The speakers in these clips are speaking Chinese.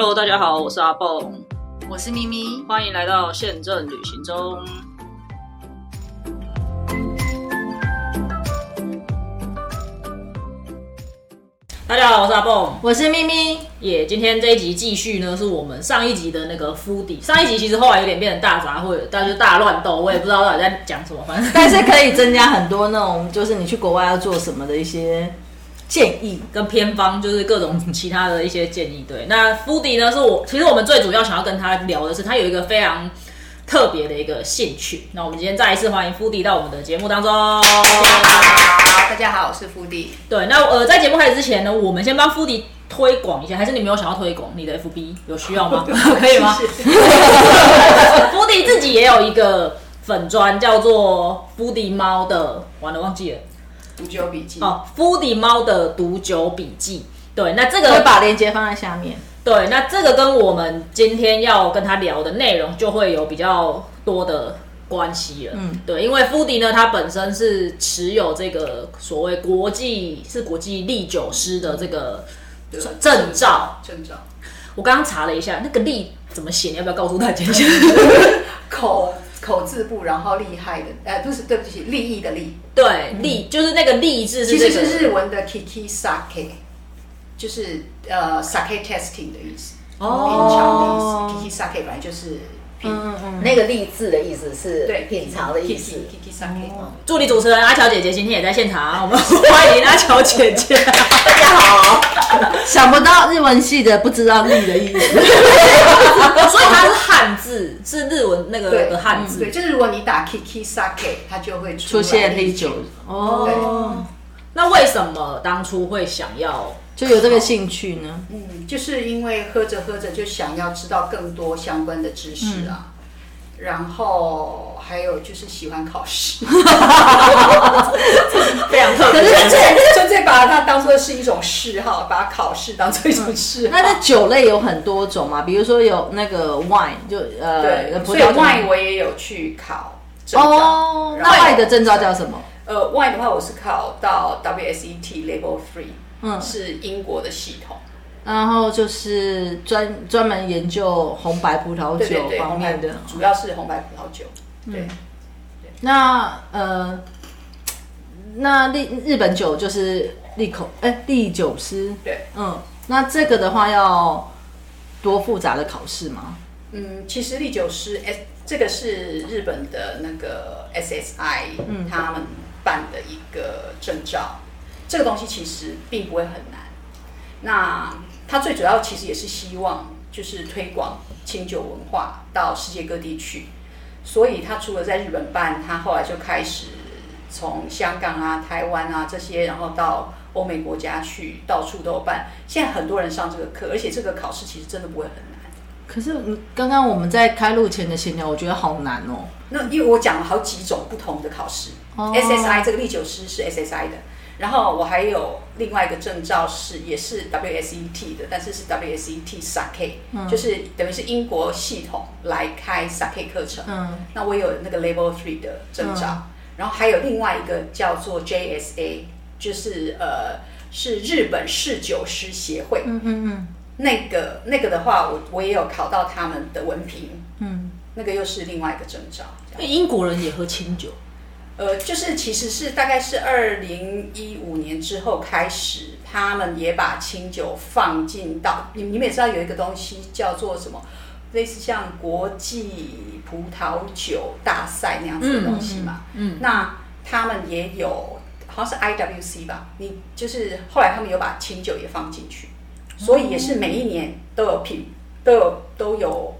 Hello，大家好，我是阿蹦，我是咪咪，欢迎来到宪政旅行中。大家好，我是阿蹦，我是咪咪。耶今天这一集继续呢，是我们上一集的那个敷底。上一集其实后来有点变成大杂烩，大家就大乱斗，我也不知道到底在讲什么，反正但是可以增加很多那种，就是你去国外要做什么的一些建议。跟偏方就是各种其他的一些建议。对，那敷底呢，是我其实我们最主要想要跟他聊的是，他有一个非常特别的一个兴趣。那我们今天再一次欢迎敷底到我们的节目当中。好，大家好，我是福迪。对，那呃，在节目开始之前呢，我们先帮敷迪推广一下，还是你没有想要推广你的 FB 有需要吗？可以吗？敷迪 自己也有一个粉砖，叫做敷迪猫的，完了忘记了。读酒笔记。哦，敷迪猫的读酒笔记。对，那这个会把链接放在下面。对，那这个跟我们今天要跟他聊的内容就会有比较多的关系了。嗯，对，因为夫迪呢，他本身是持有这个所谓国际是国际历酒师的这个证照。证照。我刚刚查了一下，那个历怎么写？你要不要告诉大家一下？口口字部，然后厉害的，呃，不是，对不起，利益的利。对，利就是那个利字是其这个实是日文的 kiki sake，就是呃 sake testing 的意思，哦品尝的意思。kiki sake 本来就是品，那个励志的意思是对，品尝的意思。kiki sake。助理主持人阿乔姐姐今天也在现场，我们 欢迎阿乔姐姐。大家好，想不到日文系的不知道“力”的意思。所以它是汉字，是日文那个对的汉字。对，就是如果你打 kiki sake，它就会出出现历历酒酒。哦，那为什么当初会想要？就有这个兴趣呢。嗯，就是因为喝着喝着就想要知道更多相关的知识嗯啊，然后还有就是喜欢考试，非常特别。纯粹纯粹把它当做是一种嗜好，把考试当做一种嗜好。那这酒类有很多种嘛，比如说有那个 wine，就呃对，所以 wine 我也有去考证照。哦，那 wine 的证照叫什么？呃，wine 的话，我是考到 WSET Level Three，嗯是英国的系统。然后就是专专门研究红白葡萄酒方面的。主要是红白葡萄酒。对，那呃，那历日本酒就是利口哎利酒师，对，嗯，那这个的话要多复杂的考试吗？嗯，其实利酒师 S 这个是日本的那个 SSI，嗯他们办的一个证照。这个东西其实并不会很难。那它最主要其实也是希望就是推广清酒文化到世界各地去。所以他除了在日本办，他后来就开始从香港啊、台湾啊这些，然后到欧美国家去，到处都有办。现在很多人上这个课，而且这个考试其实真的不会很难。可是你刚刚我们在开录前的闲聊，我觉得好难哦。那因为我讲了好几种不同的考试、哦 s s i 这个历酒师是 SSI 的，然后我还有另外一个证照是也是 WSET 的，但是是 WSET Sake，、就是等于是英国系统来开 Sake 课程。嗯，那我有那个 Level Three 的证照，嗯。然后还有另外一个叫做 JSA，就是呃是日本侍酒师协会。嗯嗯嗯。那个那个的话，我我也有考到他们的文凭，嗯，那个又是另外一个证照。英国人也喝清酒，呃，就是其实是大概是二零一五年之后开始，他们也把清酒放进到你你们也知道有一个东西叫做什么，类似像国际葡萄酒大赛那样子的东西嘛。嗯嗯嗯那他们也有好像是 IWC 吧，你就是后来他们有把清酒也放进去，所以也是每一年都有评都有都有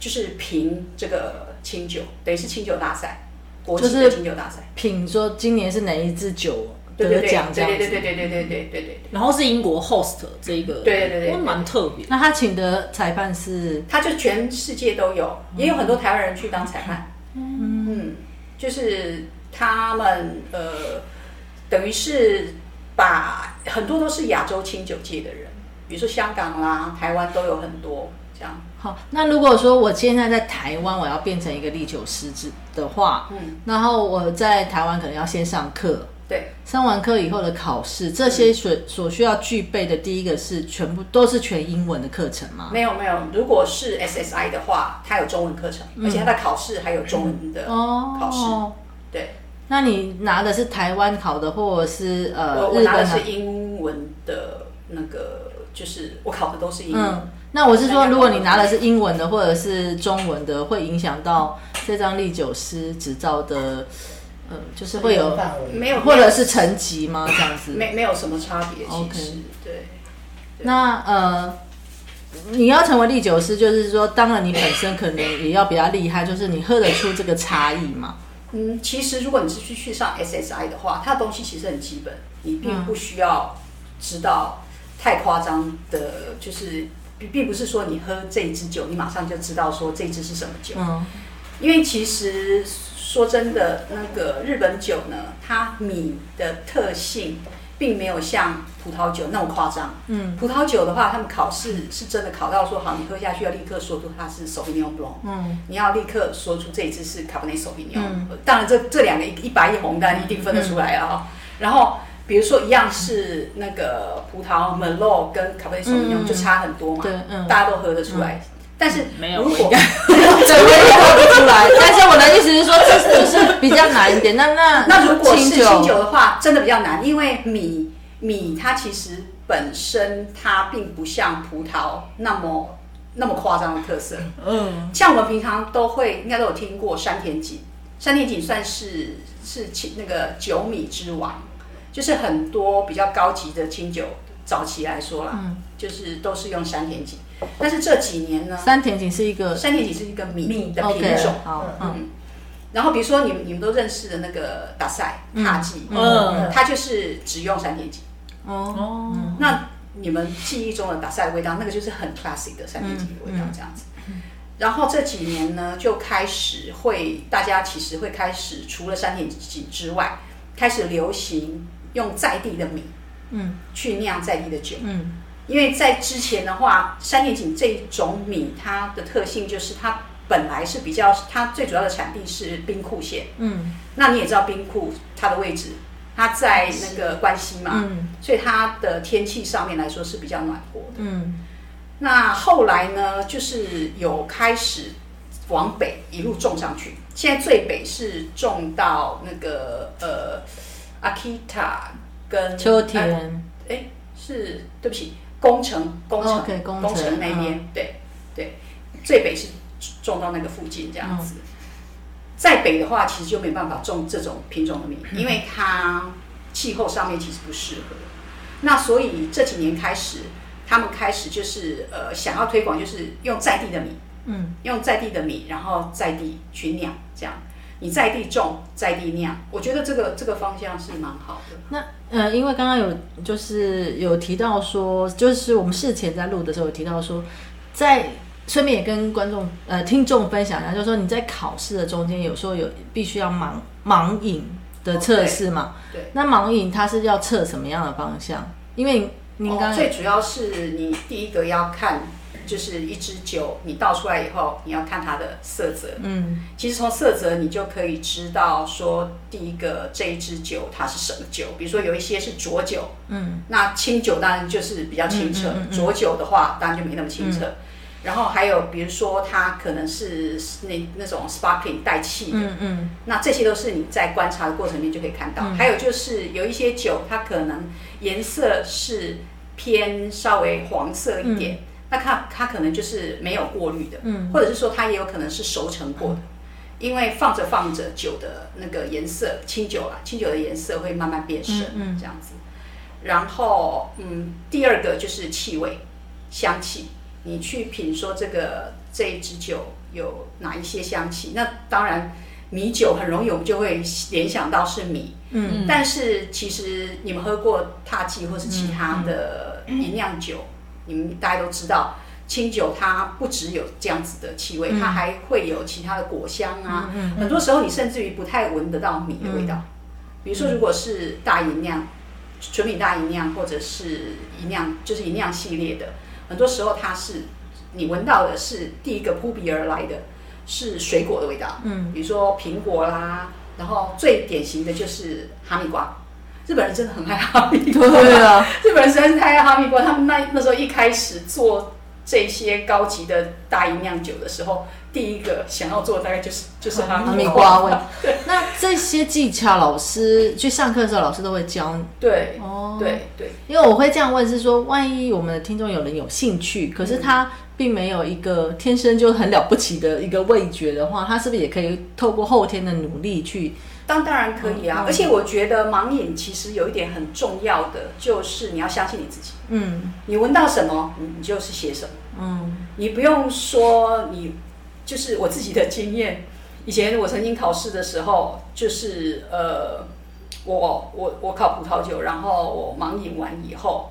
就是评这个清酒，等于是清酒大赛，国际的就是清酒大赛。品说今年是哪一支酒得奖这样子。对对对对对对对对对对。然后是英国 host 这一个，对对对蛮特别。那他请的裁判是他就全世界都有，也有很多台湾人去当裁判。嗯，就是他们呃，等于是把很多都是亚洲清酒界的人，比如说香港啦、台湾都有很多这样。好。那如果说我现在在台湾，我要变成一个历酒师之的话，嗯，然后我在台湾可能要先上课，对，上完课以后的考试，这些所所需要具备的，第一个是全部都是全英文的课程吗？没有没有，如果是 SSI 的话，它有中文课程，而且它的考试还有中文的考试。哦，对，那你拿的是台湾考的，或者是呃我我拿的？是英文的那个，就是我考的都是英文。嗯，那我是说，如果你拿的是英文的或者是中文的，会影响到这张历酒师执照的，呃，就是会有，范围没有，或者是成绩吗？这样子？没没有什么差别，其 OK 实对。那呃，你要成为历酒师，就是说，当然你本身可能也要比较厉害，就是你喝得出这个差异嘛。嗯，其实如果你是去去上 SSI 的话，它的东西其实很基本，你并不需要知道太夸张的，就是并并不是说你喝这一支酒，你马上就知道说这一支是什么酒。嗯因为其实说真的，那个日本酒呢，它米的特性并没有像葡萄酒那么夸张。嗯葡萄酒的话，他们考试是真的考到说，好，你喝下去要立刻说出它是 Sauvignon Blanc，嗯你要立刻说出这一支是 Cabernet Sauvignon。嗯当然这这两个一一白一红，当然一定分得出来啊、哈。然后比如说一样是那个葡萄 Merlot 跟 Cabernet Sauvignon 嗯就差很多嘛，对嗯大家都喝得出来。但是没有如果我应该 对，我也喝不出来。但是我的意思是说，这就是比较难一点。那那那如果是清酒，酒的话，真的比较难，因为米米它其实本身它并不像葡萄那么那么夸张的特色。嗯像我们平常都会应该都有听过山田锦，山田锦算是是清那个酒米之王，就是很多比较高级的清酒早期来说啦，嗯，就是都是用山田锦。但是这几年呢，山田锦是一个山田锦是一个米米的品种。好，嗯嗯，然后比如说你们你们都认识的那个达赛踏记，嗯它就是只用山田锦。哦哦，那你们记忆中的达赛的味道，那个就是很 classic 的山田锦的味道，这样子。然后这几年呢，就开始会大家其实会开始除了山田锦之外，开始流行用在地的米嗯去酿在地的酒。嗯因为在之前的话，山田锦这种米，它的特性就是它本来是比较，它最主要的产地是兵库县。嗯那你也知道兵库它的位置，它在那个关西嘛，嗯所以它的天气上面来说是比较暖和的。嗯那后来呢，就是有开始往北一路种上去，现在最北是种到那个呃阿基塔跟秋呃田，哎、是对不起，工程工程、工程程那边，对对，最北是种到那个附近这样子。再北的话，其实就没办法种这种品种的米，因为它气候上面其实不适合。那所以这几年开始，他们开始就是呃想要推广，就是用在地的米，嗯用在地的米，然后在地去酿，这样你在地种，在地酿，我觉得这个这个方向是蛮好的。那呃，因为刚刚有就是有提到说，就是我们事前在录的时候有提到说，在顺便也跟观众呃听众分享一下，就是说你在考试的中间，有时候有必须要盲盲饮的测试嘛。对对那盲饮它是要测什么样的方向？因为您刚最主要是你第一个要看，就是一支酒你倒出来以后，你要看它的色泽。嗯其实从色泽你就可以知道说，第一个这一支酒它是什么酒。比如说有一些是浊酒，嗯那清酒当然就是比较清澈，嗯嗯嗯嗯浊酒的话当然就没那么清澈。然后还有比如说它可能是那那种 sparkling 带气的，嗯嗯那这些都是你在观察的过程里面就可以看到。嗯还有就是有一些酒，它可能颜色是偏稍微黄色一点，那它它可能就是没有过滤的，嗯或者是说它也有可能是熟成过的。因为放着放着酒的那个颜色，清酒啦，清酒的颜色会慢慢变深，这样子。然后，嗯，第二个就是气味、香气，你去品说这个这一支酒有哪一些香气？那当然，米酒很容易我们就会联想到是米，嗯但是其实你们喝过踏记或是其他的吟酿酒，你们大家都知道，清酒它不只有这样子的气味，它还会有其他的果香啊。嗯很多时候你甚至于不太闻得到米的味道。比如说，如果是大吟酿、纯米大吟酿，或者是吟酿，就是吟酿系列的，很多时候它是你闻到的是第一个扑鼻而来的是水果的味道。嗯比如说苹果啦，然后最典型的就是哈密瓜。日本人真的很爱哈密瓜，对啊，日本人实在是太爱哈密瓜。他们那那时候一开始做这些高级的大吟酿酒的时候，第一个想要做的大概就是就是哈哈密瓜味。那这些技巧，老师去上课的时候，老师都会教。对，哦，对对，因为我会这样问，是说，万一我们的听众有人有兴趣，可是他并没有一个天生就很了不起的一个味觉的话，他是不是也可以透过后天的努力去？当当然可以啊。嗯而且我觉得盲饮其实有一点很重要的，就是你要相信你自己。嗯你闻到什么，你你就是写什么。嗯你不用说你，就是我自己的经验。以前我曾经考试的时候，就是呃，我我我考葡萄酒，然后我盲饮完以后，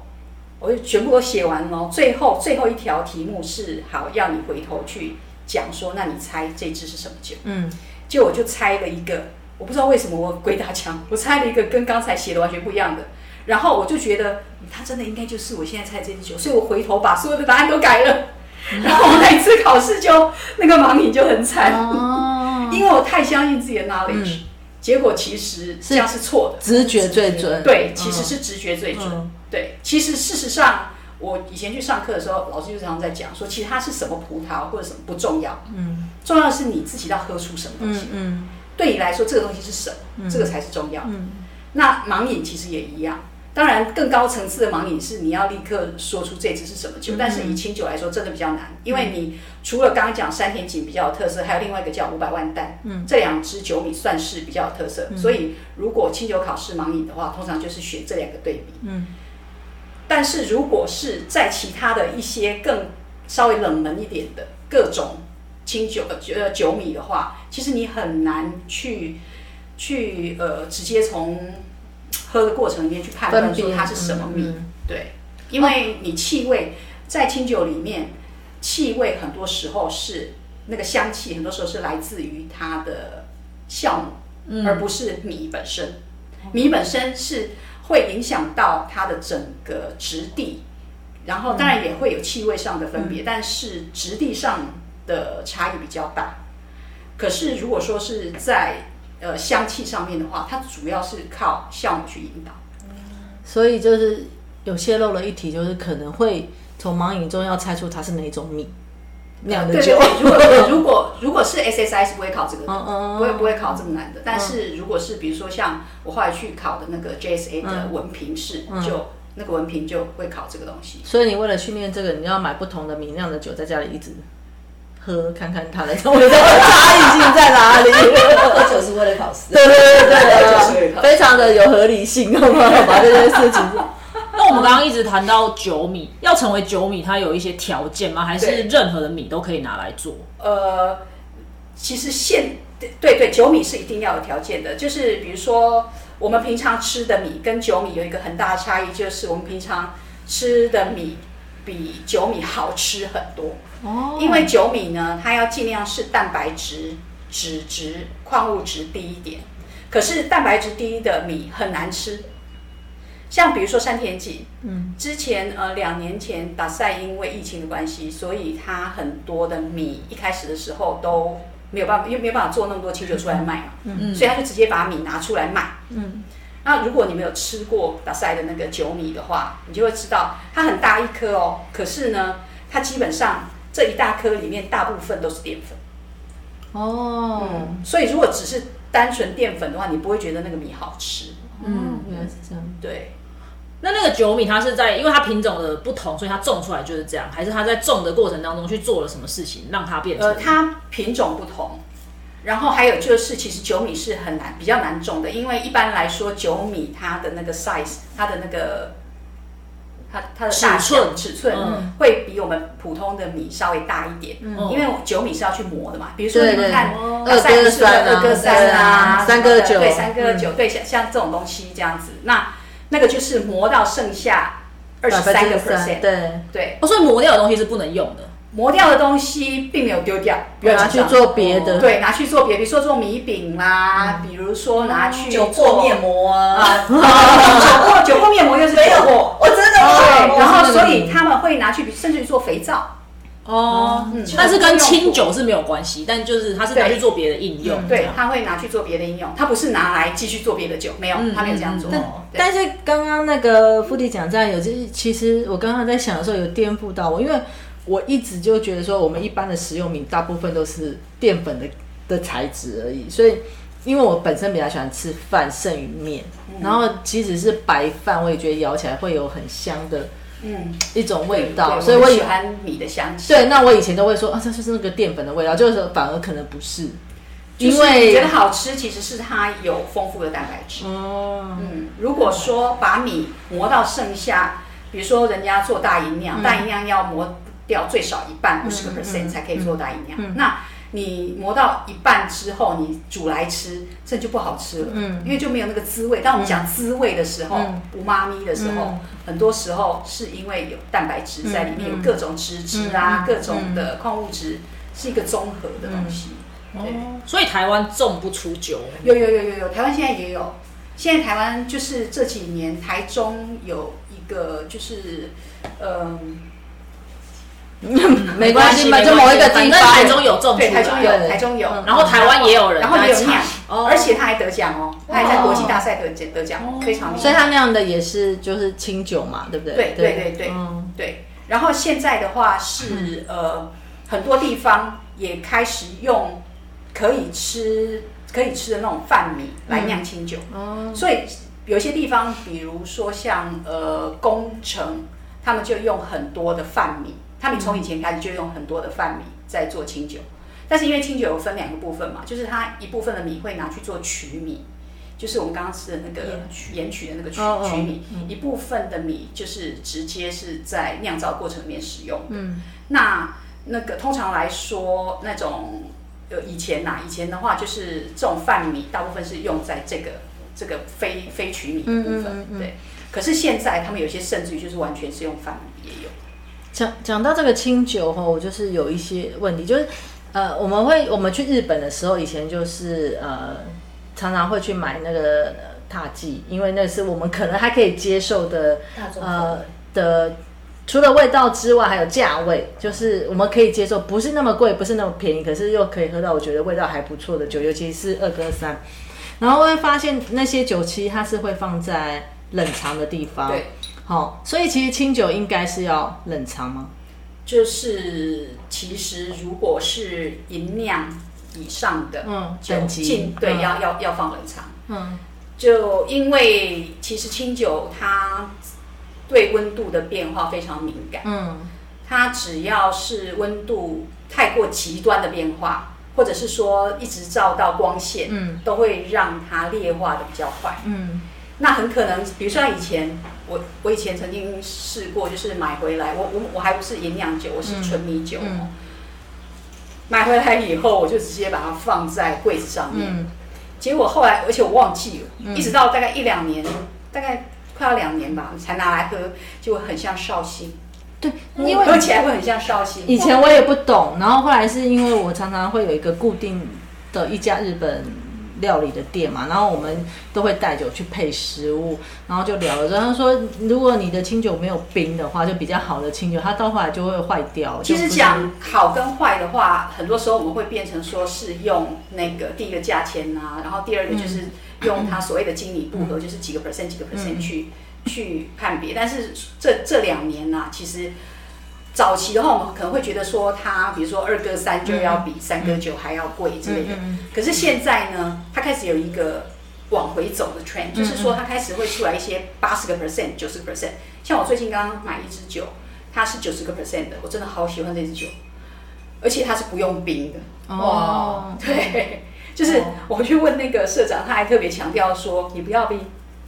我就全部都写完了。最后最后一条题目是好，要你回头去讲说，那你猜这支是什么酒？嗯，结果我就猜了一个，我不知道为什么我鬼打墙，我猜了一个跟刚才写的完全不一样的。然后我就觉得，嗯它真的应该就是我现在猜这支酒，所以我回头把所有的答案都改了。然后我那一次考试就那个盲饮就很惨，哦，因为我太相信自己的 knowledge，、结果其实这样是错的。直觉最准。对，其实是直觉最准。嗯对，其实事实上，我以前去上课的时候，老师就常常在讲说，其实它是什么葡萄或者什么不重要，嗯重要的是你自己要喝出什么东西。嗯嗯对你来说，这个东西是什么？这个才是重要。嗯那盲饮其实也一样。当然，更高层次的盲饮是你要立刻说出这支是什么酒，但是以清酒来说，真的比较难，因为你除了刚刚讲山田井比较有特色，还有另外一个叫五百万担，嗯，这两支酒米算是比较有特色。所以，如果清酒考试盲饮的话，通常就是选这两个对比。嗯。但是如果是在其他的一些更稍微冷门一点的各种清酒呃酒米的话，其实你很难去去呃直接从喝的过程里面去判断分辨说它是什么米，嗯嗯。对，因为你气味在清酒里面，气味很多时候是那个香气，很多时候是来自于它的酵母，而不是米本身。米本身是会影响到它的整个质地，然后当然也会有气味上的分别，但是质地上的差异比较大。可是如果说是在呃香气上面的话，它主要是靠酵母去引导。所以就是有泄露了一题，就是可能会从盲饮中要猜出它是哪一种米酿的酒。对对对，如果如果如果是 SSI 是不会考这个的，嗯嗯嗯不会不会考这么难的。但是如果是比如说像我后来去考的那个 JSA 的文凭试，就那个文凭就会考这个东西。所以你为了训练这个，你要买不同的米酿的酒，在家里一直喝，看看它的味道差异性在哪里。喝酒是为了考试。对对对就是对对，非常的有合理性，好不好？把这件事情。那我们刚刚一直谈到酒米，要成为酒米，它有一些条件吗？还是任何的米都可以拿来做？呃，其实现对对对，酒米是一定要有条件的，就是比如说我们平常吃的米跟酒米有一个很大的差异，就是我们平常吃的米比酒米好吃很多。哦。因为酒米呢，它要尽量是蛋白质、脂质、矿物质低一点。可是蛋白质低的米很难吃，像比如说山田锦，嗯，之前呃两年前打赛因为疫情的关系，所以它很多的米一开始的时候都没有办法，因为没有办法做那么多清酒出来卖嘛，嗯，所以他就直接把米拿出来卖，嗯。那如果你没有吃过打赛的那个酒米的话，你就会知道它很大一颗哦，可是呢，它基本上这一大颗里面大部分都是淀粉。哦，所以如果只是单纯淀粉的话，你不会觉得那个米好吃。嗯，原来是这样。对，那那个酒米它是在，因为它品种的不同，所以它种出来就是这样，还是它在种的过程当中去做了什么事情，让它变成？呃，它品种不同，然后还有就是，其实酒米是很难比较难种的，因为一般来说酒米它的那个 size，它的那个它它的大尺寸小尺寸嗯。会比我们普通的米稍微大一点，嗯。因为酒米是要去磨的嘛。比如说你们看二哥三啊二哥三啊，对三哥九。对三哥九，对像像这种东西这样子，那那个就是磨到剩下二十三个 percent，对，对，哦，所以磨掉的东西是不能用的。磨掉的东西并没有丢掉，不要拿去做别的。对，拿去做别，比如说做米饼啦，比如说拿去酒做面膜啊，啊，酒粕酒粕面膜又是酒没有粕，我真的然后所以他们会拿去，甚至于做肥皂，哦，嗯但是跟清酒是没有关系，但就是它是拿去做别的应用，这对样，他会拿去做别的应用，他不是拿来继续做别的酒，没有，嗯他没有这样做。但是刚刚那个富弟讲这样有，就是其实我刚刚在想的时候有颠覆到我，因为我一直就觉得说我们一般的食用米大部分都是淀粉的的材质而已，所以因为我本身比较喜欢吃饭剩余面，然后即使是白饭，我也觉得咬起来会有很香的嗯，一种味道，所以我喜欢米的香气。对，那我以前都会说啊，这就是那个淀粉的味道，就是说反而可能不是。因为觉得好吃，其实是它有丰富的蛋白质。哦，嗯，如果说把米磨到剩下，比如说人家做大营养，大营养要磨掉最少一半，五十个 percent 才可以做大营养。那你磨到一半之后，你煮来吃，这就不好吃了，嗯，因为就没有那个滋味。当我们讲滋味的时候，无妈咪的时候，很多时候是因为有蛋白质在里面，有各种脂质啊，各种的矿物质，是一个综合的东西。对。所以台湾种不出酒，有有有有有，台湾现在也有。现在台湾就是这几年，台中有一个就是，嗯，没关系嘛，没就某一个地方，台中有种对，台中有，台中有，嗯然后台湾也有人然后也有在酿而且他还得奖哦，他还在国际大赛得奖得奖，非常厉害。所以他那样的也是就是清酒嘛，对不对？对对对对嗯。对，然后现在的话是呃，很多地方也开始用可以吃可以吃的那种饭米来酿清酒，哦，所以有些地方，比如说像呃工程，他们就用很多的饭米，他们从以前开始就用很多的饭米在做清酒，但是因为清酒有分两个部分嘛，就是它一部分的米会拿去做曲米。就是我们刚刚吃的那个盐曲的那个曲曲米，一部分的米就是直接是在酿造过程里面使用的。嗯那那个通常来说，那种呃以前呐、以前的话就是这种饭米，大部分是用在这个这个非非曲米的部分，嗯嗯嗯嗯对。可是现在他们有些甚至于就是完全是用饭米也有。讲讲到这个清酒哈，我就是有一些问题，就是呃，我们会我们去日本的时候，以前就是呃，常常会去买那个呃踏剂，因为那是我们可能还可以接受的呃的。除了味道之外，还有价位，就是我们可以接受，不是那么贵，不是那么便宜，可是又可以喝到我觉得味道还不错的酒，尤其是二哥三。然后会发现那些酒期它是会放在冷藏的地方，对，好、所以其实清酒应该是要冷藏吗？就是其实如果是银酿以上的嗯酒等级进对嗯要要要放冷藏。嗯就因为其实清酒它对温度的变化非常敏感，嗯它只要是温度太过极端的变化，或者是说一直照到光线，嗯都会让它裂化的比较快。嗯那很可能，比如说以前我我以前曾经试过，就是买回来，我我我还不是营养酒，我是纯米酒、买回来以后，我就直接把它放在柜子上面。嗯。结果后来，而且我忘记了，一直到大概一两年，大概快要两年吧，才拿来喝，结果很像绍兴，对，因为喝起来会很像绍兴。以前我也不懂，然后后来是因为我常常会有一个固定的一家日本料理的店嘛，然后我们都会带酒去配食物，然后就聊了之后，他说如果你的清酒没有冰的话，就比较好的清酒，它到后来就会坏掉。其实讲好跟坏的话，很多时候我们会变成说是用那个第一个价钱啊，然后第二个就是用它所谓的经理不合，就是几个 percent 几个 percent 去、去判别。但是这这两年呢、其实早期的话，我们可能会觉得说它，比如说二哥三就要比三哥九还要贵之类的。嗯可是现在呢，它开始有一个往回走的 trend，就是说它开始会出来一些八十个 percent、九十个 percent。像我最近刚刚买一支酒，它是九十个 percent 的，我真的好喜欢这支酒，而且它是不用冰的。哦，对，就是我去问那个社长，他还特别强调说，你不要冰，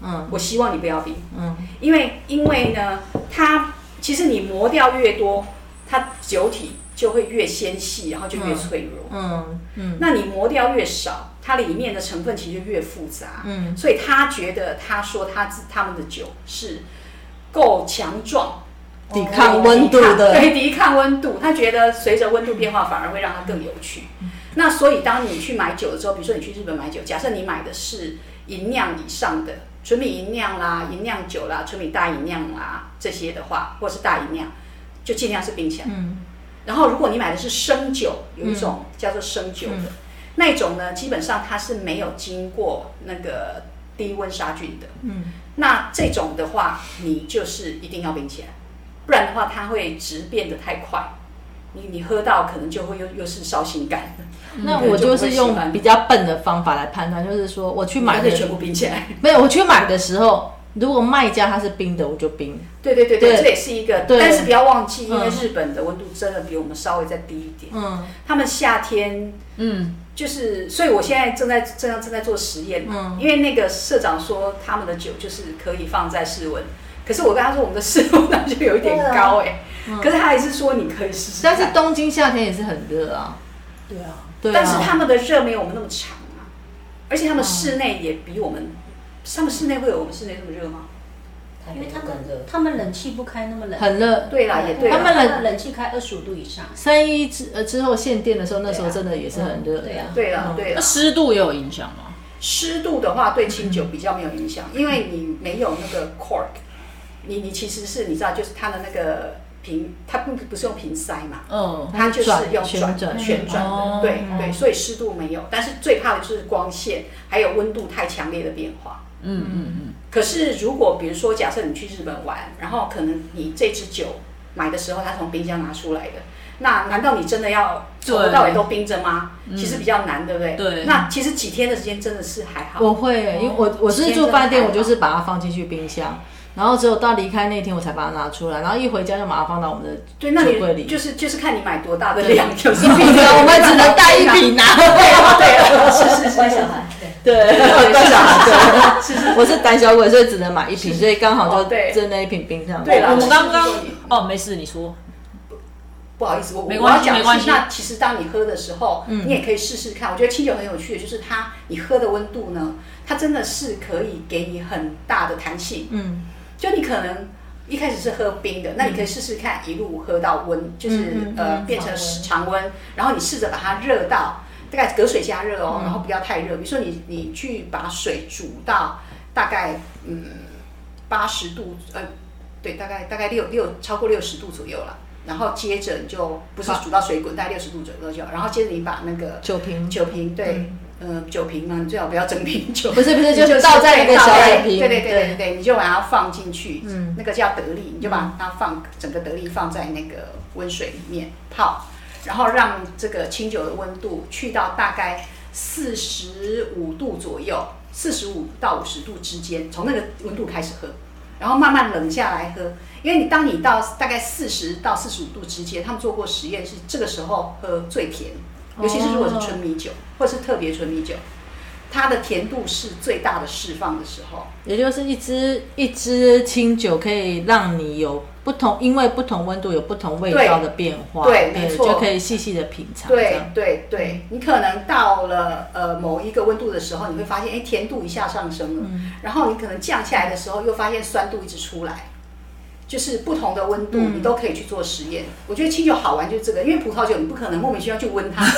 嗯。我希望你不要冰，嗯。因为因为呢，它其实你磨掉越多，它酒体就会越纤细，然后就越脆弱。嗯嗯那你磨掉越少，它里面的成分其实就越复杂。嗯所以他觉得，他说他自他们的酒是够强壮，抵抗温度的，对，抵抗温度。他觉得随着温度变化，反而会让它更有趣。那所以当你去买酒的时候，比如说你去日本买酒，假设你买的是银酿以上的纯米银酿啦、银酿酒啦、纯米大银酿啦这些的话，或是大饮料，就尽量是冰起来。嗯然后如果你买的是生酒，有一种叫做生酒的，那种呢，基本上它是没有经过那个低温杀菌的。嗯，那这种的话，你就是一定要冰起来，不然的话它会直变得太快，你你喝到可能就会又又是烧心感。那我就是用比较笨的方法来判断，就是说我去买的全部冰起来，没有我去买的时候。如果卖家他是冰的，我就冰。对对对对，这也是一个，但是不要忘记，因为日本的温度真的比我们稍微再低一点。嗯，他们夏天，嗯，就是，所以我现在正在正在正在做实验。嗯，因为那个社长说他们的酒就是可以放在室温，可是我跟他说我们的室温那就有一点高哎，可是他还是说你可以试试。但是东京夏天也是很热啊。对啊，对啊。但是他们的热没有我们那么长啊，而且他们室内也比我们。他们室内会有我们室内这么热吗？因为他们他们冷气不开那么冷，很热。对啦，也对。他们冷冷气开二十五度以上。三一之呃之后限电的时候，那时候真的也是很热。对呀，对了，对了。那湿度也有影响吗？湿度的话，对清酒比较没有影响，因为你没有那个 cork，你你其实是你知道，就是它的那个瓶，它不不是用瓶塞嘛，嗯，它就是用转旋转的，对对，所以湿度没有。但是最怕的就是光线还有温度太强烈的变化。嗯嗯嗯。可是如果比如说，假设你去日本玩，然后可能你这支酒买的时候，它从冰箱拿出来的，那难道你真的要从头到尾都冰着吗？其实比较难，对不对？对。那其实几天的时间真的是还好。我会，因为我我是住饭店，我就是把它放进去冰箱。然后只有到离开那天，我才把它拿出来。然后一回家就马上放到我们的酒柜里。就是就是看你买多大的量，一瓶 我们只能带一瓶拿。对对，是是是，乖小孩。对，乖小孩。是是，我是胆小鬼，所以只能买一瓶，所以刚好就就那一瓶冰上。对了，我们刚刚哦，没事，你说。不好意思，我我要讲的是，那其实当你喝的时候，你也可以试试看。我觉得清酒很有趣的，就是它你喝的温度呢，它真的是可以给你很大的弹性。嗯。就你可能一开始是喝冰的，那你可以试试看，一路喝到温，就是呃变成常温，然后你试着把它热到大概隔水加热哦，然后不要太热。比如说你你去把水煮到大概嗯八十度，呃对，大概大概六六超过六十度左右了，然后接着你就不是煮到水滚，大概六十度左右就，然后接着你把那个酒瓶。酒瓶对。呃，酒瓶嘛，你最好不要整瓶酒。不是不是，就是倒在那个小酒瓶。对对对对对，你就把它放进去，嗯，那个叫得力，你就把它放整个得力放在那个温水里面泡，然后让这个清酒的温度去到大概四十五度左右，四十五到五十度之间，从那个温度开始喝，然后慢慢冷下来喝。因为你当你到大概四十到四十五度之间，他们做过实验是这个时候喝最甜。尤其是如果是纯米酒，或是特别纯米酒，它的甜度是最大的释放的时候。也就是一支一支清酒可以让你有不同，因为不同温度有不同味道的变化。对，没错，就可以细细的品尝。对对对，你可能到了呃某一个温度的时候，你会发现，哎，甜度一下上升了，然后你可能降下来的时候，又发现酸度一直出来。就是不同的温度，你都可以去做实验。我觉得清酒好玩就是这个，因为葡萄酒你不可能莫名其妙去温它，只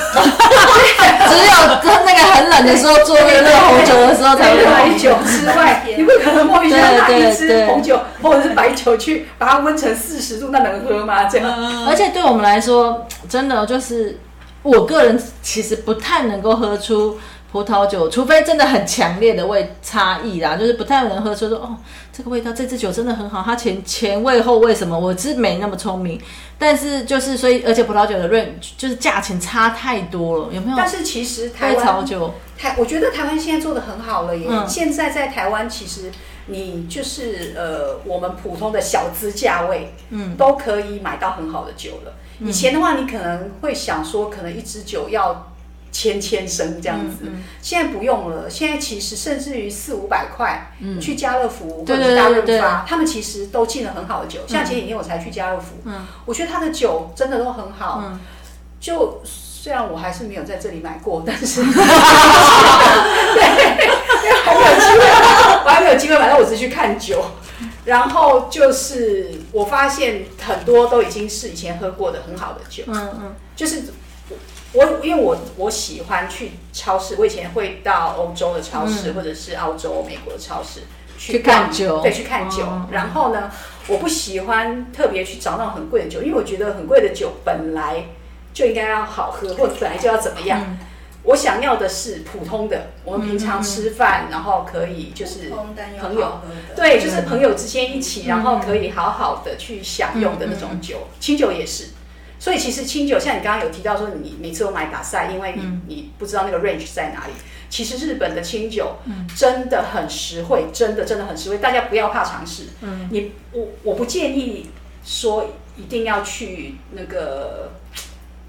有在那个很冷的时候做热红酒的时候才会白酒之外，你不可能莫名其妙拿一支红酒或者是白酒去把它温成四十度，那能喝吗？这样。而且对我们来说，真的就是我个人其实不太能够喝出。葡萄酒，除非真的很强烈的味差异啦，就是不太能喝出说哦，这个味道，这支酒真的很好，它前前味后味什么，我是没那么聪明，但是就是所以，而且葡萄酒的润就是价钱差太多了，有没有？但是其实台湾酒台，我觉得台湾现在做的很好了耶。现在在台湾，其实你就是呃，我们普通的小资价位，嗯，都可以买到很好的酒了。以前的话，你可能会想说，可能一支酒要。千千升这样子，现在不用了。现在其实甚至于四五百块，去家乐福或者大润发，他们其实都进了很好的酒。像前几天我才去家乐福，我觉得他的酒真的都很好。就虽然我还是没有在这里买过，但是 对，因为还没有机会，我还没有机会买到。我只是去看酒，然后就是我发现很多都已经是以前喝过的很好的酒。嗯嗯，就是。我因为我我喜欢去超市，我以前会到欧洲的超市或者是澳洲、美国的超市去看酒对，去看酒。哦然后呢，我不喜欢特别去找那种很贵的酒，因为我觉得很贵的酒本来就应该要好喝，或者本来就要怎么样。嗯我想要的是普通的，我们平常吃饭，然后可以就是朋友对，就是朋友之间一起，然后可以好好的去享用的那种酒，清酒也是。所以其实清酒，像你刚刚有提到说，你每次都买打赛，因为你、你不知道那个 range 在哪里。其实日本的清酒真的很实惠，真的真的很实惠，大家不要怕尝试。嗯，你我我不建议说一定要去那个。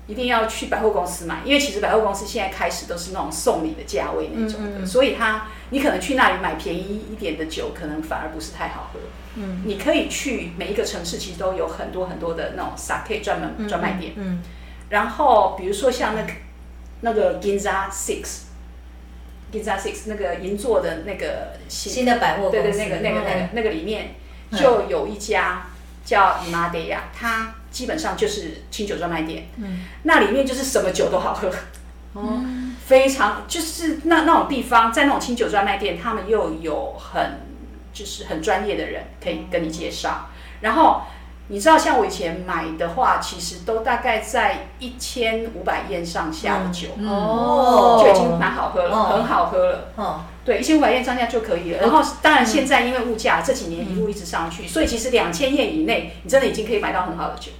一定要去百货公司买，因为其实百货公司现在开始都是那种送礼的价位那种的，所以它你可能去那里买便宜一点的酒，可能反而不是太好喝。嗯，你可以去每一个城市，其实都有很多很多的那种 sake 专门专卖店。嗯，然后比如说像那个那个 Ginza Six，Ginza Six 那个银座的那个新新的百货公司，对对，那个那个那个嗯。那个里面就有一家叫 i m a d e y a 它基本上就是清酒专卖店。嗯，那里面就是什么酒都好喝。哦，非常就是那那种地方，在那种清酒专卖店，他们又有很就是很专业的人可以跟你介绍。然后你知道，像我以前买的话，其实都大概在一千五百燕上下的酒，哦就已经蛮好喝了，哦很好喝了。哦，对，一千五百燕上下就可以了。然后当然现在因为物价这几年一路一直上去，所以其实两千燕以内，你真的已经可以买到很好的酒。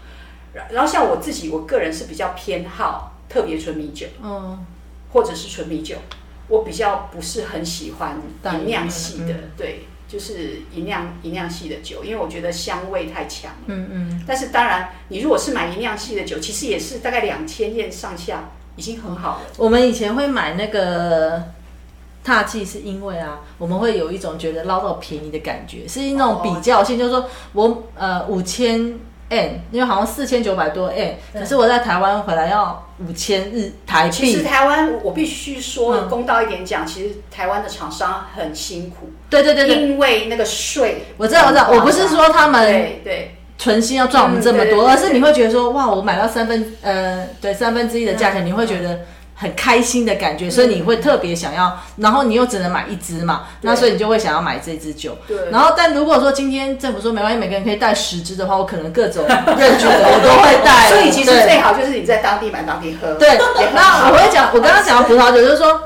然然后像我自己，我个人是比较偏好特别纯米酒。嗯，或者是纯米酒，我比较不是很喜欢淡银酿系的，嗯对，就是银酿银酿系的酒，因为我觉得香味太强了。嗯嗯，但是当然，你如果是买银酿系的酒，其实也是大概两千燕上下，已经很好了。我们以前会买那个踏剂，是因为啊，我们会有一种觉得捞到便宜的感觉，是那种比较性，就是说我呃五千 N，因为好像四千九百多 N，可是我在台湾回来要五千日台其实币。台湾，我必须说嗯。公道一点讲，其实台湾的厂商很辛苦，对对对对，因为那个税，我知道我知道，我不是说他们对对。存心要赚我们这么多，嗯对对对而是你会觉得说，哇，我买到三分呃，对三分之一的价钱，你会觉得很开心的感觉，所以你会特别想要，然后你又只能买一支嘛，那所以你就会想要买这支酒。对然后，但如果说今天政府说没关系，每个人可以带十支的话，我可能各种认证的我都会带。所以其实最好就是你在当地买当地喝。对，那我会讲，我刚刚讲到葡萄酒，就是说，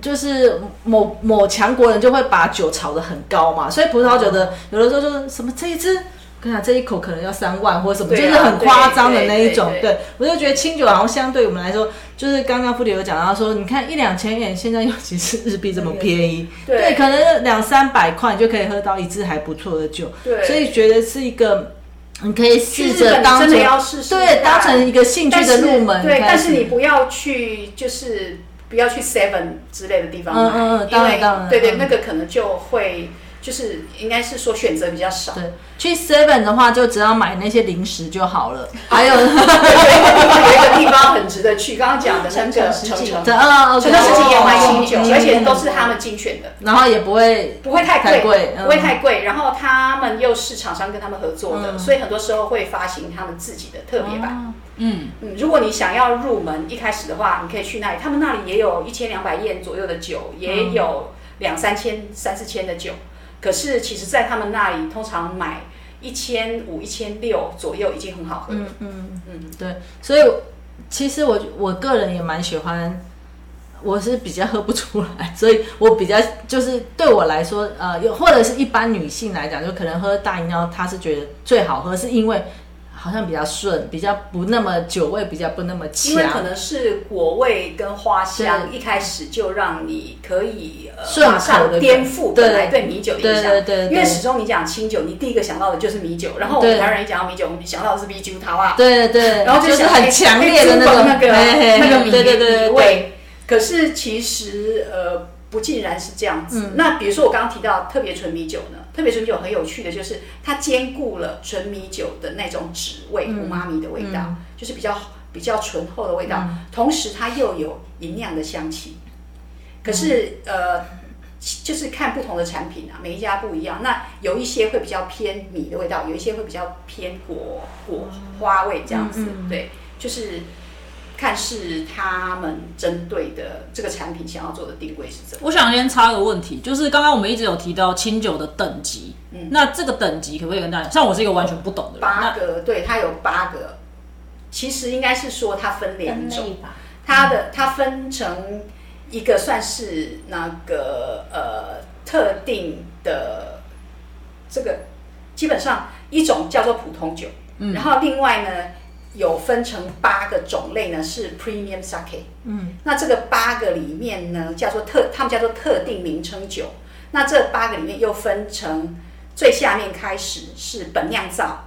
就是某某强国人就会把酒炒得很高嘛，所以葡萄酒的有的时候就是什么这一支。跟你讲，这一口可能要三万或者什么，啊就是很夸张的那一种。对我就觉得清酒好像相对我们来说，就是刚刚傅里有讲到说，你看一两千元，现在尤其是日币这么便宜，对可能两三百块你就可以喝到一支还不错的酒。对所以觉得是一个你可以试着当成真的要试试对当成一个兴趣的入门对，但是你不要去，就是不要去 Seven 之类的地方买，嗯嗯嗯当然当然对对，嗯那个可能就会就是应该是说选择比较少。对，去 Seven 的话，就只要买那些零食就好了。还有，有一个地方有一个地方很值得去，刚刚讲的那个城城世纪城城，这呃，城城世纪也卖清酒，嗯而且都是他们精选的。然后也不会不会太贵，不会太贵。然后他们又是厂商跟他们合作的，嗯所以很多时候会发行他们自己的特别版。哦嗯，嗯，如果你想要入门一开始的话，你可以去那里，他们那里也有一千两百燕左右的酒，也有两三千、三四千的酒。可是其实，在他们那里，通常买一千五、一千六左右已经很好喝了。嗯嗯嗯，对，所以其实我我个人也蛮喜欢。我是比较喝不出来，所以我比较就是对我来说，呃，又或者是一般女性来讲，就可能喝大饮料，她是觉得最好喝，是因为好像比较顺，比较不那么酒味，比较不那么强。因为可能是果味跟花香一开始就让你可以呃马上的颠覆对本来对米酒的印象。对对对对因为始终你讲清酒，你第一个想到的就是米酒，然后我们对台湾人一讲到米酒，我们想到的是米酒桃啊，对对，然后就是很强烈的那种哎那个那个米味。可是其实呃不尽然是这样子。嗯那比如说我刚刚提到特别纯米酒呢，特别纯米酒很有趣的就是它兼顾了纯米酒的那种脂味、嗯五妈咪的味道，嗯就是比较比较醇厚的味道，同时它又有营养的香气。可是、呃。就是看不同的产品啊，每一家不一样。那有一些会比较偏米的味道，有一些会比较偏果果花味这样子。对，就是看是他们针对的这个产品想要做的定位是怎么。我想先插个问题，就是刚刚我们一直有提到清酒的等级，嗯那这个等级可不可以跟大家？像我是一个完全不懂的人，八个，对，它有八个。其实应该是说它分两种，吧。它的它分成一个算是那个呃特定的这个，基本上一种叫做普通酒，嗯然后另外呢有分成八个种类呢是 premium sake，嗯，那这个八个里面呢叫做特，他们叫做特定名称酒，那这八个里面又分成最下面开始是本酿造，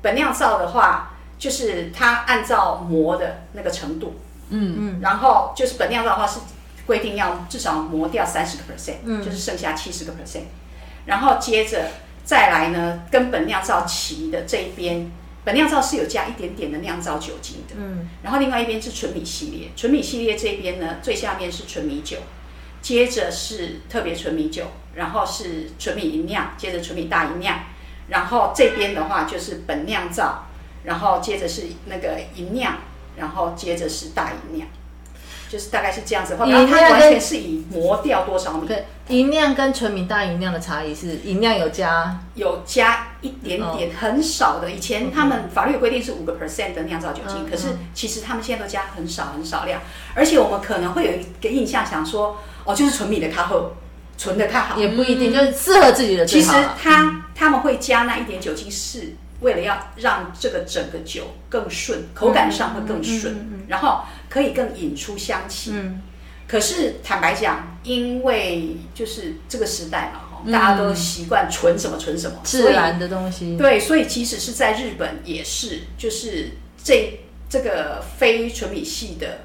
本酿造的话就是它按照磨的那个程度。嗯。嗯，然后就是本酿造的话是规定要至少磨掉三十个 percent，嗯，就是剩下七十个 percent，然后接着再来呢，跟本酿造齐的这一边，本酿造是有加一点点的酿造酒精的，嗯，然后另外一边是纯米系列，纯米系列这边呢，最下面是纯米酒，接着是特别纯米酒，然后是纯米银酿，接着纯米大银酿，然后这边的话就是本酿造，然后接着是那个银酿。然后接着是大银酿，就是大概是这样子的话，然后它完全是以磨掉多少米，对，银量跟纯米大银酿的差异是银量有加有加一点点很少的。以前他们法律有规定是五个 percent 的酿造酒精，可是其实他们现在都加很少很少量，而且我们可能会有一个印象，想说哦，就是纯米的咖后，纯的太好，也不一定，就是适合自己的其实。他他们会加那一点酒精是。为了要让这个整个酒更顺，口感上会更顺，然后可以更引出香气。可是坦白讲，因为就是这个时代嘛，哈，大家都习惯纯什么纯什么，自然的东西，对，所以即使是在日本也是，就是这这个非纯米系的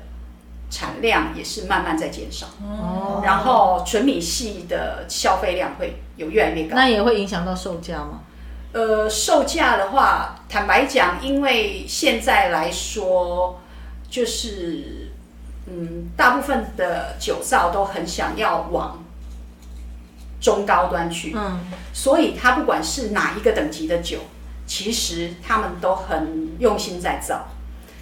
产量也是慢慢在减少。哦，然后纯米系的消费量会有越来越高。那也会影响到售价吗？呃，售价的话，坦白讲，因为现在来说，就是嗯，大部分的酒造都很想要往中高端去，嗯，所以他不管是哪一个等级的酒，其实他们都很用心在造，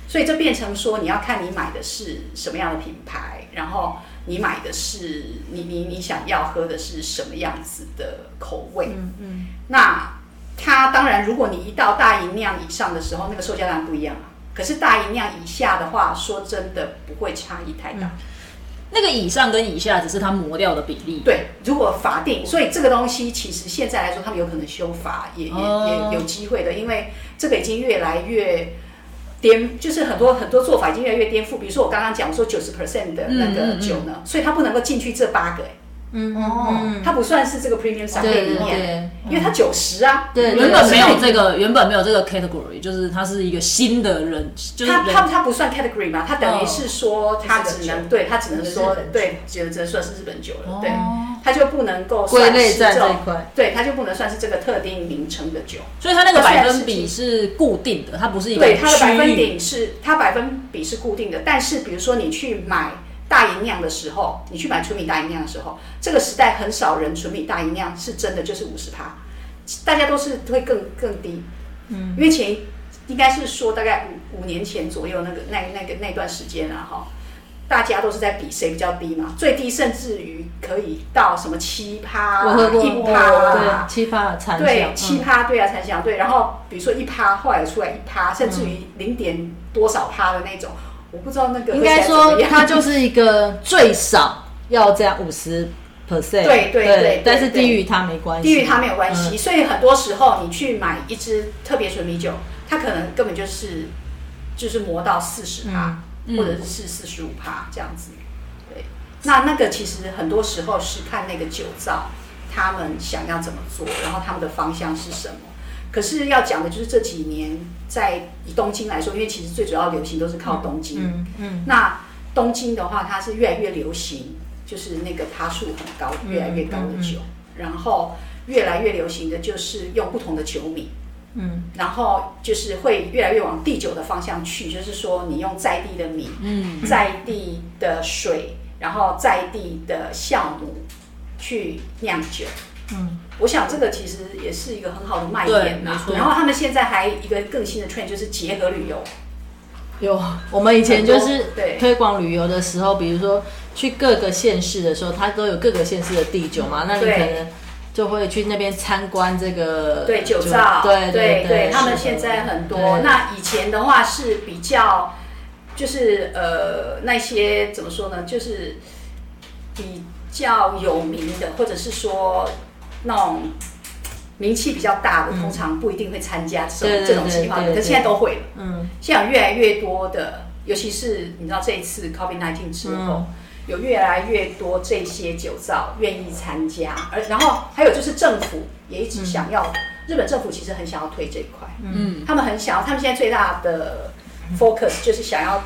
所以这变成说，你要看你买的是什么样的品牌，然后你买的是你你你想要喝的是什么样子的口味，嗯嗯，那。它当然，如果你一到大银酿以上的时候，那个售价当然不一样啊。可是大音量以下的话，说真的不会差异太大。那个以上跟以下只是它磨掉的比例。对，如果法定，所以这个东西其实现在来说，他们有可能修法，也也也有机会的，因为这个已经越来越颠，就是很多很多做法已经越来越颠覆。比如说我刚刚讲说九十 percent 的那个酒呢，所以它不能够进去这八个、欸。嗯哦，它不算是这个 premium sake 里面，因为它九十啊，对，原本没有这个，原本没有这个 category，就是它是一个新的人，就是它它它不算 category 嘛，它等于是说它只能对它只能说对，只只能算是日本酒了，对，它就不能够归类在这一块，对，它就不能算是这个特定名称的酒，所以它那个百分比是固定的，它不是一个对它的百分比是它百分比是固定的，但是比如说你去买。大银酿的时候，你去买纯米大银酿的时候，这个时代很少人纯米大银酿是真的就是五十趴，大家都是会更更低，嗯，因为前应该是说大概五五年前左右那个那那个那段时间啊哈，大家都是在比谁比较低嘛，最低甚至于可以到什么七趴、一趴，对，七趴残对七趴对啊残响对，然后比如说一趴，后来出来一趴，甚至于零点多少趴的那种。我不知道那个应该说它就是一个最少要这样五十 percent，对对对，但是低于它没关系，低于它没有关系。所以很多时候你去买一支特别纯米酒，它可能根本就是就是磨到四十帕，或者是四十五帕这样子。对，那那个其实很多时候是看那个酒造他们想要怎么做，然后他们的方向是什么。可是要讲的就是这几年，在以东京来说，因为其实最主要流行都是靠东京。嗯嗯。那东京的话，它是越来越流行，就是那个趴数很高、越来越高的酒。然后越来越流行的就是用不同的酒米。嗯。然后就是会越来越往地酒的方向去，就是说你用在地的米，嗯，在地的水，然后在地的酵母去酿酒。嗯。我想这个其实也是一个很好的卖点呐。然后他们现在还一个更新的 trend 就是结合旅游，有，我们以前就是推广旅游的时候，比如说去各个县市的时候，它都有各个县市的地酒嘛，那你可能就会去那边参观这个对酒造，对对对他们现在很多。那以前的话是比较，就是呃那些怎么说呢，就是比较有名的，或者是说那种名气比较大的，通常不一定会参加这种这种计划的，是现在都会了。嗯，现在有越来越多的，尤其是你知道这一次 COVID 1 9之后，嗯。有越来越多这些酒造愿意参加，而然后还有就是政府也一直想要，日本政府其实很想要推这一块，嗯，他们很想要，他们现在最大的 focus 就是想要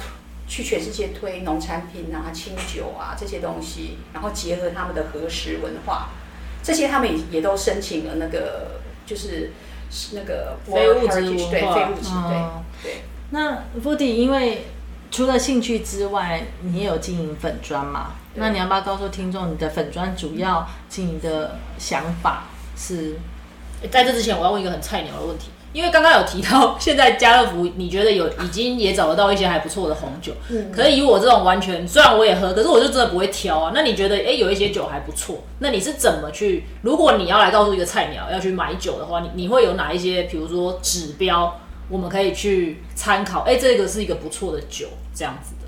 去全世界推农产品啊、清酒啊这些东西，然后结合他们的和食文化，这些他们也也都申请了那个就是那个非物质对文化非物质，哦对对。那 o d 因为除了兴趣之外，你也有经营粉砖嘛？那你要不要告诉听众，你的粉砖主要经营的想法是？在这之前，我要问一个很菜鸟的问题，因为刚刚有提到，现在家乐福你觉得有已经也找得到一些还不错的红酒，嗯可是以我这种完全虽然我也喝，可是我就真的不会挑啊。那你觉得，哎、有一些酒还不错，那你是怎么去？如果你要来告诉一个菜鸟要去买酒的话，你你会有哪一些，比如说指标，我们可以去参考？哎、这个是一个不错的酒，这样子的。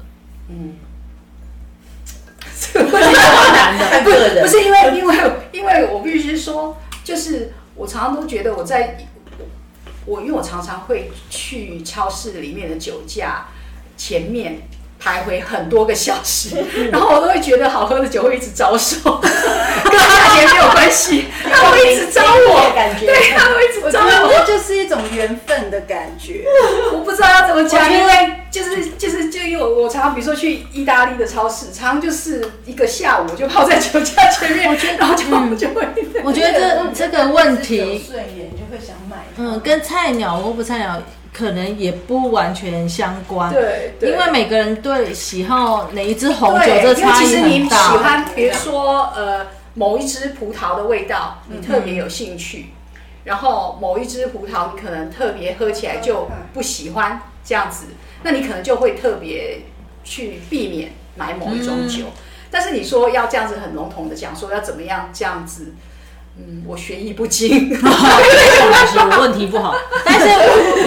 蛮难的，不是因为因为因为我必须说，就是我常常都觉得我在我因为我常常会去超市里面的酒架前面徘徊很多个小时，然后我都会觉得好喝的酒会一直招手，跟价钱没有关系，它会一直招我，感觉对，它会一直招我。就是一种缘分的感觉。我不知道要怎么讲，我觉得因为就是就是就因为我我常常比如说去意大利的超市，常常就是一个下午我就泡在酒架前面，然后就、就会。我觉得这 这个问题，顺眼就会想买。嗯，跟菜鸟我不菜鸟可能也不完全相关。对对因为每个人对喜好哪一支红酒，对，这差异其实你喜。欢，比如说呃某一支葡萄的味道，你特别有兴趣，然后某一支葡萄你可能特别喝起来就不喜欢这样子，那你可能就会特别去避免买某一种酒。但是你说要这样子很笼统的讲说要怎么样这样子，嗯，我学艺不精。没关系，我问题不好。但是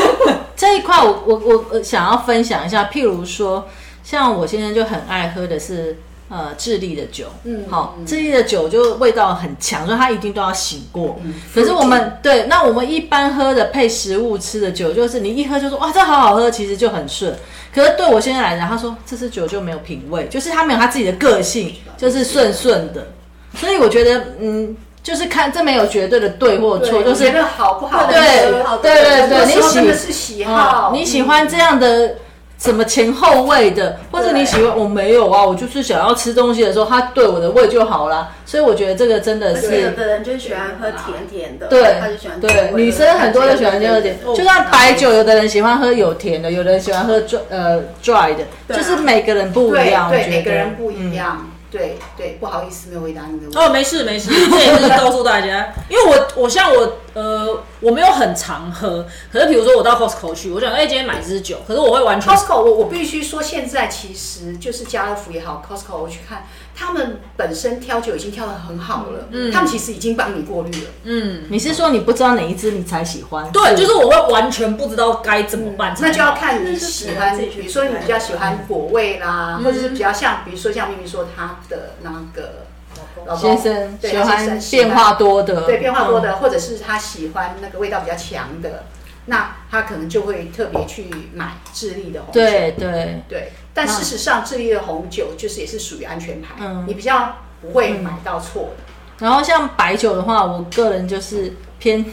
这一块我我我我想要分享一下，譬如说，像我先生就很爱喝的是呃智利的酒，嗯好，嗯智利的酒就味道很强，所以它一定都要醒过。嗯可是我们对，那我们一般喝的配食物吃的酒，就是你一喝就说哇这好好喝，其实就很顺。可是对我先生来讲，他说这支酒就没有品味，就是他没有他自己的个性，就是顺顺的。所以我觉得，嗯，就是看这没有绝对的对或错，就是觉得好不好？对喝对对对，有时候你喜真的是喜好，嗯你喜欢这样的什么前后味的，或者你喜欢我没有啊，我就是想要吃东西的时候，它对我的胃就好啦。所以我觉得这个真的是有是。的人就喜欢喝甜甜的，对他就喜欢对，女生很多都喜欢这样点，哦就像白酒，有的人喜欢喝有甜的，有的人喜欢喝 dry 呃 dry 的，就是每个人不一样。我觉对，得每个人不一嗯样。对对，不好意思，没有回答你的问题。哦，没事没事，这也是告诉大家，因为我我像我呃我没有很常喝，可是比如说我到 Costco 去，我想哎、今天买支酒，可是我会完全 Costco，我我必须说，现在其实就是家乐福也好，Costco 我去看，他们本身挑就已经挑的很好了，嗯。他们其实已经帮你过滤了。嗯，你是说你不知道哪一支你才喜欢？对，就是我会完全不知道该怎么办那就要看你喜欢，比如说你比较喜欢果味啦，嗯。或者是比较像，比如说像咪咪说他的那个老公。先生喜对先欢生变化多的，对变化多嗯。的，或者是他喜欢那个味道比较强的，那他可能就会特别去买智利的红酒。对对，对，但事实上，智利的红酒就是也是属于安全牌，嗯你比较不会买到错的。然后像白酒的话，我个人就是偏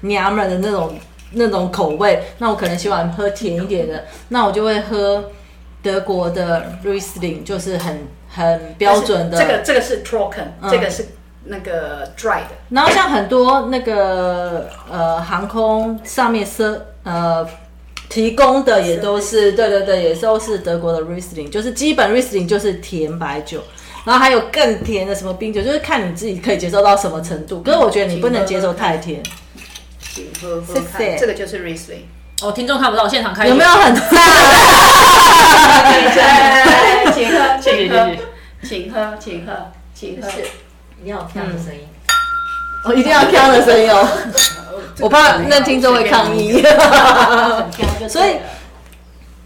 娘们的那种那种口味，那我可能喜欢喝甜一点的，那我就会喝德国的 Riesling，就是很很标准的。这个这个是 Trocken，、嗯这个是那个 dry 的。然后像很多那个呃航空上面是呃提供的也都是对对对，也都是德国的 Riesling，就是基本 Riesling 就是甜白酒。然后还有更甜的什么冰酒，就是看你自己可以接受到什么程度。可是我觉得你不能接受太甜。请喝喝谢看，谢这个就是 Riesling。哦，听众看不到，现场开有没有很赞？哎请喝，请喝谢谢，请喝，请喝，请喝。一定要有这样的声音。我一定要挑的声音哦，我怕那听众会抗议。所以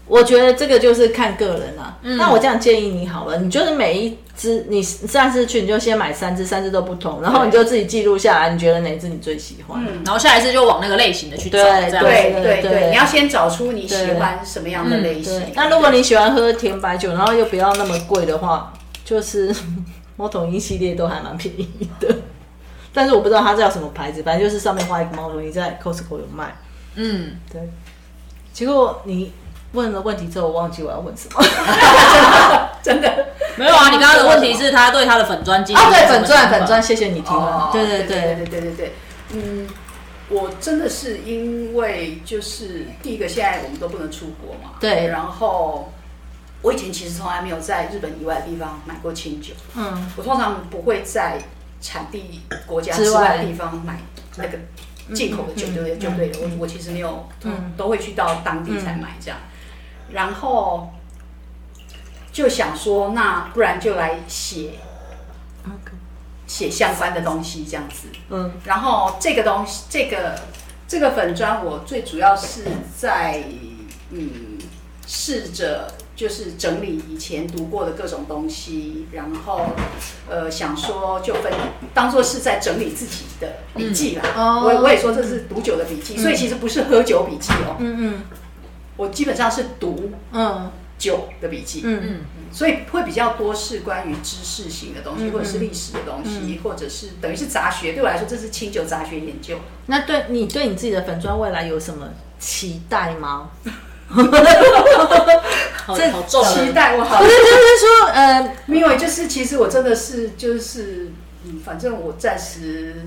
我觉得这个就是看个人啊。那我这样建议你好了，你就是每一只你上次去你就先买三只，三只都不同，然后你就自己记录下来，你觉得哪一只你最喜欢？然后下一次就往那个类型的去找，对对对对你要先找出你喜欢什么样的类型对。。那如果你喜欢喝甜白酒，然后又不要那么贵的话，就是猫头鹰系列都还蛮便宜的。但是我不知道它叫什么牌子，反正就是上面画一个猫头鹰，在 Costco 有卖。嗯，对。结果你问了问题之后，我忘记我要问什么。真的。没有啊，你刚刚的问题是他对他的粉砖经历啊，对，粉钻粉钻，谢谢你提问。哦对对对对对，对对对对，嗯，我真的是因为就是第一个，现在我们都不能出国嘛，对。然后我以前其实从来没有在日本以外的地方买过清酒，嗯，我通常不会在产地国家之外的地方买那个进口的酒，嗯对不对？嗯就对了。我我其实没有，嗯都会去到当地才买这样。然后就想说，那不然就来写写相关的东西这样子。嗯然后这个东西，这个这个粉砖，我最主要是在嗯试着就是整理以前读过的各种东西，然后呃想说就分当做是在整理自己的笔记啦。哦我我也说这是读酒的笔记，所以其实不是喝酒笔记哦，嗯我基本上是读嗯酒的笔记。嗯嗯所以会比较多是关于知识型的东西，嗯或者是历史的东西，或者是等于是杂学。对我来说，这是清酒杂学研究。那对你对你自己的粉砖未来有什么期待吗？好好重啊期待我好不，是，就是说，呃，因为就是其实我真的是就是嗯，反正我暂时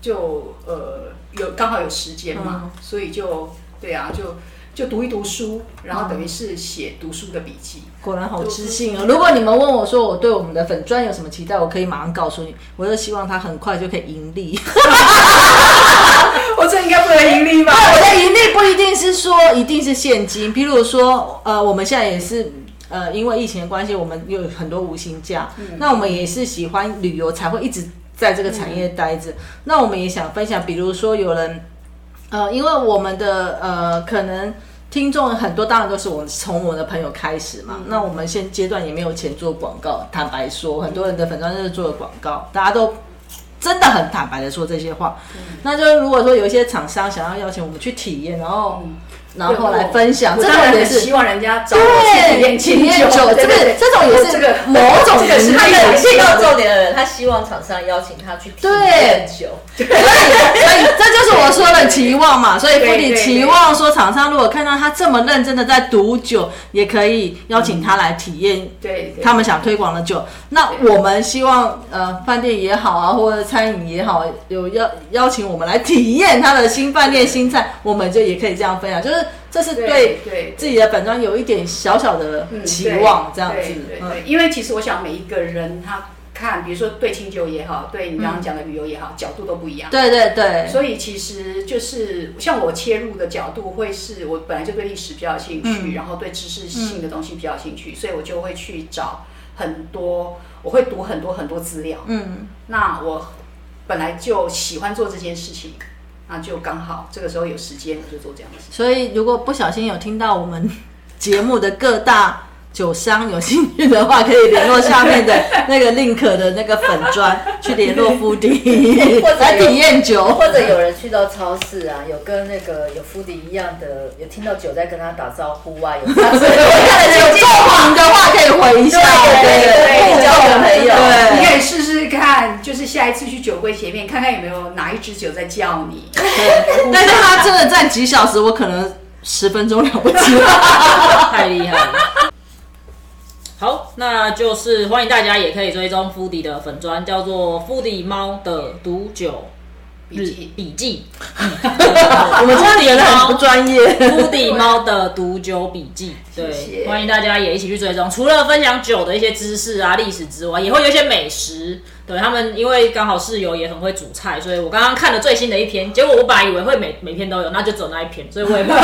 就呃有刚好有时间嘛，所以就对啊，就就读一读书，然后等于是写读书的笔记。果然好知性哦！如果你们问我说我对我们的粉砖有什么期待，我可以马上告诉你，我就希望它很快就可以盈利。我这应该不能盈利吧？我的盈利不一定是说一定是现金，譬如说，呃，我们现在也是。呃，因为疫情的关系，我们有很多无薪假，那我们也是喜欢旅游，才会一直在这个产业待着。那我们也想分享，比如说有人，呃，因为我们的呃可能听众很多，当然都是我从我的朋友开始嘛。那我们现阶段也没有钱做广告，坦白说，很多人的粉专就是做的广告，大家都真的很坦白的说这些话。那就是如果说有一些厂商想要邀请我们去体验，然后、然后来分享，当然种也是希望人家找我去体验体验酒，这个这种也是这个某种这个是他的听到重点的人，他希望厂商邀请他去体验酒。所以，所以这就是我说的期望嘛。所以，对福里对期望说，厂商如果看到他这么认真的在读酒，也可以邀请他来体验对对他们想推广的酒。那我们希望，呃，饭店也好啊，或者餐饮也好，有邀邀请我们来体验他的新饭店新菜，我们就也可以这样分享，就是这是对自己的本专有一点小小的嗯期望，这样子对对。嗯对，因为其实我想每一个人他看，比如说对清酒也好，对你刚刚讲的旅游也好，角度都不一样。对对对，所以其实就是像我切入的角度，会是我本来就对历史比较有兴趣，嗯然后对知识性的东西比较有兴趣，所以我就会去找很多，我会读很多很多资料。嗯，那我本来就喜欢做这件事情，那就刚好这个时候有时间，我就做这样的事。所以如果不小心有听到我们节目的各大酒商有兴趣的话，可以联络下面的那个 link 的那个粉砖，去联络夫迪 或者体验酒。或者有人去到超市啊，有跟那个有夫迪一样的，有听到酒在跟他打招呼啊，有 他是有够忙的话，可以回一下，对对对交个朋友对你可以试试看，就是下一次去酒柜前面看看有没有哪一支酒在叫你。但是他真的站几小时，我可能十分钟了不起。太厉害了。好，那就是欢迎大家也可以追踪 Foodie 的粉砖，叫做 Foodie 猫的毒酒日笔记笔记，我们这样觉得很不专业。乌迪猫的毒酒笔记，对，谢谢欢迎大家也一起去追踪。除了分享酒的一些知识啊、历史之外，也会有一些美食。对他们，因为刚好室友也很会煮菜，所以我刚刚看了最新的一篇，结果我本来以为会每每篇都有，那就只有那一篇，所以我也不，我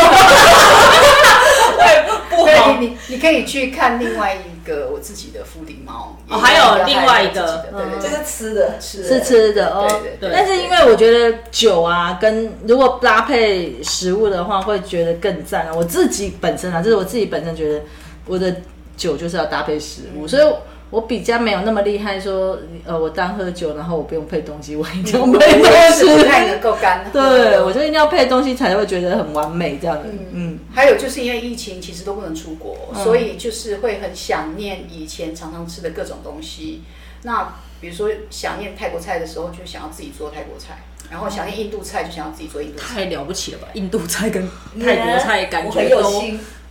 也不对好。你你你可以去看另外一个我自己的福鼎猫，哦还有另外一个对对对，这是吃的，是是吃的哦。对对对。但是因为我觉得酒啊，跟如果搭配食物的话，会觉得更赞啊。我自己本身啊，就是我自己本身觉得，我的酒就是要搭配食物，所以我比较没有那么厉害说，呃，我单喝酒，然后我不用配东西，我一定要配东是不太。能够干喝。对，我就一定要配东西才会觉得很完美这样的。嗯，还有就是因为疫情，其实都不能出国，所以就是会很想念以前常常吃的各种东西。那比如说想念泰国菜的时候，就想要自己做泰国菜；然后想念印度菜，就想要自己做印度菜。太了不起了吧！印度菜跟泰国菜感觉都。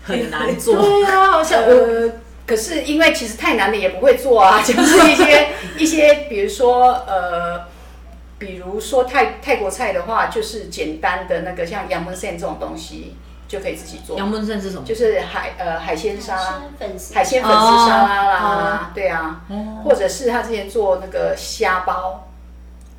很难做。对啊，好像我呃，可是因为其实太难的也不会做啊，就是一些一些，比如说呃，比如说泰泰国菜的话，就是简单的那个像洋门线这种东西就可以自己做，杨焖线是什么？就是海呃海鲜沙。粉丝海鲜粉丝沙拉啦，哦对啊，或者是他之前做那个虾包，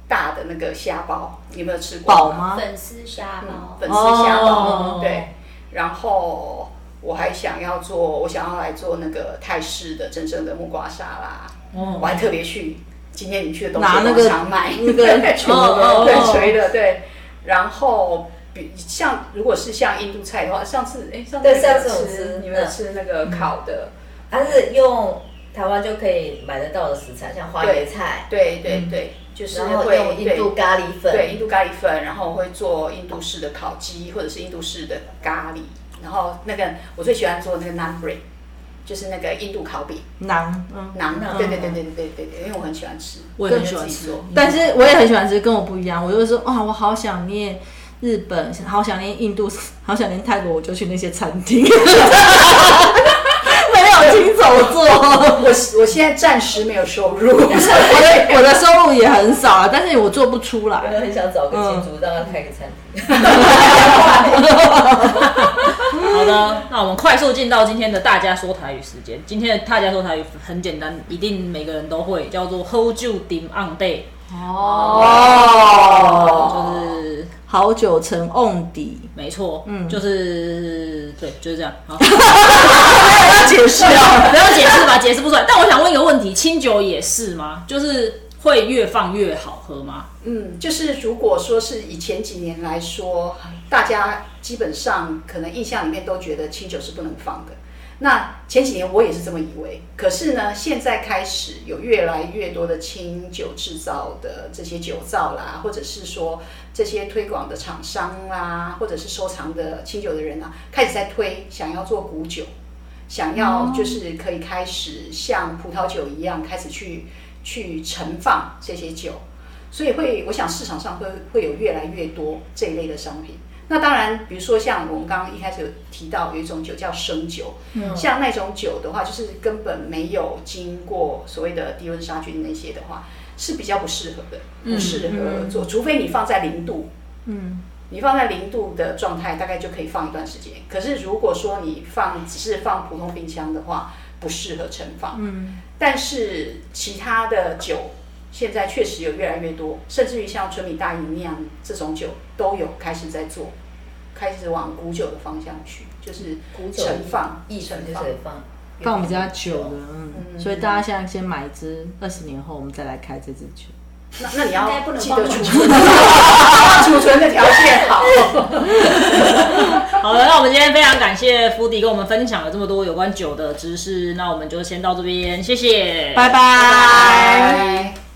大的那个虾包，你有没有吃过？饱？吗？粉丝虾包，粉丝虾包，哦对。然后我还想要做，我想要来做那个泰式的真正的木瓜沙拉，哦。我还特别去今天你去的东西拿那个广场买。那个 锤的哦对哦锤的对，然后。比像如果是像印度菜的话，上次哎上次上次吃吃你们吃那个烤的？它是用台湾就可以买得到的食材，像花椰菜，对对对，就是会用印度咖喱粉，对，印度咖喱粉，然后我会做印度式的烤鸡，或者是印度式的咖喱。然后那个我最喜欢做那个 naan bread，就是那个印度烤饼馕，嗯。馕。的对对对对对对对对，因为我很喜欢吃，我也很喜欢吃。但是我也很喜欢吃，跟我不一样。我就说哇，我好想念日本，好想念印度，好想念泰国，我就去那些餐厅，没有亲手做。我我现在暂时没有收入，我的我的收入也很少啊，但是我做不出来我来。很想找个金主让他开个餐厅。好的，那我们快速进到今天的大家说台语时间。今天的大家说台语很简单，一定每个人都会，叫做 Hold 酒 dim on day，哦，就是好酒成瓮底，没错，嗯，就是对，就是这样。好，要解释啊。不要解释吧，解释不出来。但我想问一个问题，清酒也是吗？就是会越放越好喝吗？嗯，就是如果说是以前几年来说，大家基本上可能印象里面都觉得清酒是不能放的。那前几年我也是这么以为，可是呢，现在开始有越来越多的清酒制造的这些酒造啦，或者是说这些推广的厂商啦，或者是收藏的清酒的人啊，开始在推想要做古酒，想要就是可以开始像葡萄酒一样开始去去盛放这些酒。所以会，我想市场上会会有越来越多这一类的商品。那当然，比如说像我们刚刚一开始有提到有一种酒叫生酒，像那种酒的话，就是根本没有经过所谓的低温杀菌那些的话，是比较不适合的，不适合做，除非你放在零度，嗯，你放在零度的状态，大概就可以放一段时间。可是如果说你放只是放普通冰箱的话，不适合盛放。嗯，但是其他的酒现在确实有越来越多，甚至于像纯米大吟酿这种酒都有开始在做，开始往古酒的方向去，就是古酒盛放、一盛放。成就是放放比较久的，嗯，所以大家现在先买一支，二十年后我们再来开这支酒。那那你要不能记得储存，储存的条件好。好了，那我们今天非常感谢福迪跟我们分享了这么多有关酒的知识，那我们就先到这边，谢谢，拜拜。拜。